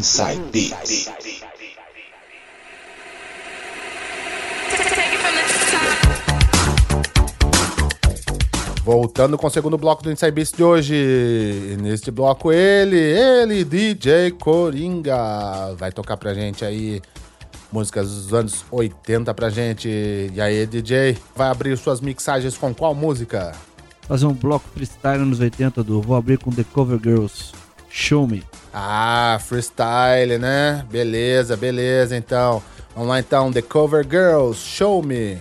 Inside Beats. Voltando com o segundo bloco do Inside Beats de hoje. E neste bloco ele, ele, DJ Coringa. Vai tocar pra gente aí músicas dos anos 80 pra gente. E aí, DJ, vai abrir suas mixagens com qual música? Fazer um bloco freestyle nos 80 do Vou abrir com The Cover Girls. Show Me. Ah, freestyle, né? Beleza, beleza, então. Vamos lá então, The Cover Girls, Show Me.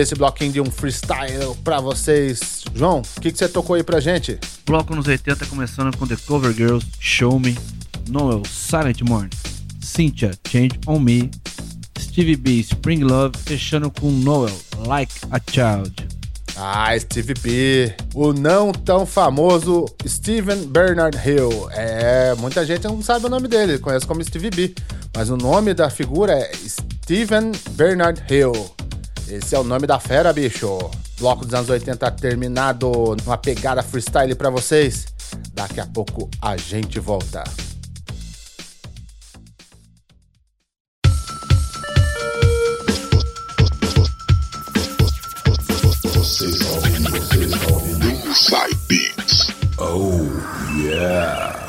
Esse bloquinho de um freestyle pra vocês. João, o que, que você tocou aí pra gente? Bloco nos 80 começando com The Cover Girls, Show Me, Noel, Silent Morning, Cynthia, Change On Me, Stevie B, Spring Love, fechando com Noel, Like a Child. Ah, Stevie B, o não tão famoso Steven Bernard Hill. É, muita gente não sabe o nome dele, conhece como Stevie B, mas o nome da figura é Steven Bernard Hill. Esse é o nome da fera, bicho. Bloco dos anos 80 terminado, uma pegada freestyle para vocês. Daqui a pouco a gente volta. Vocês ouvindo, vocês ouvindo Beats. Oh, yeah.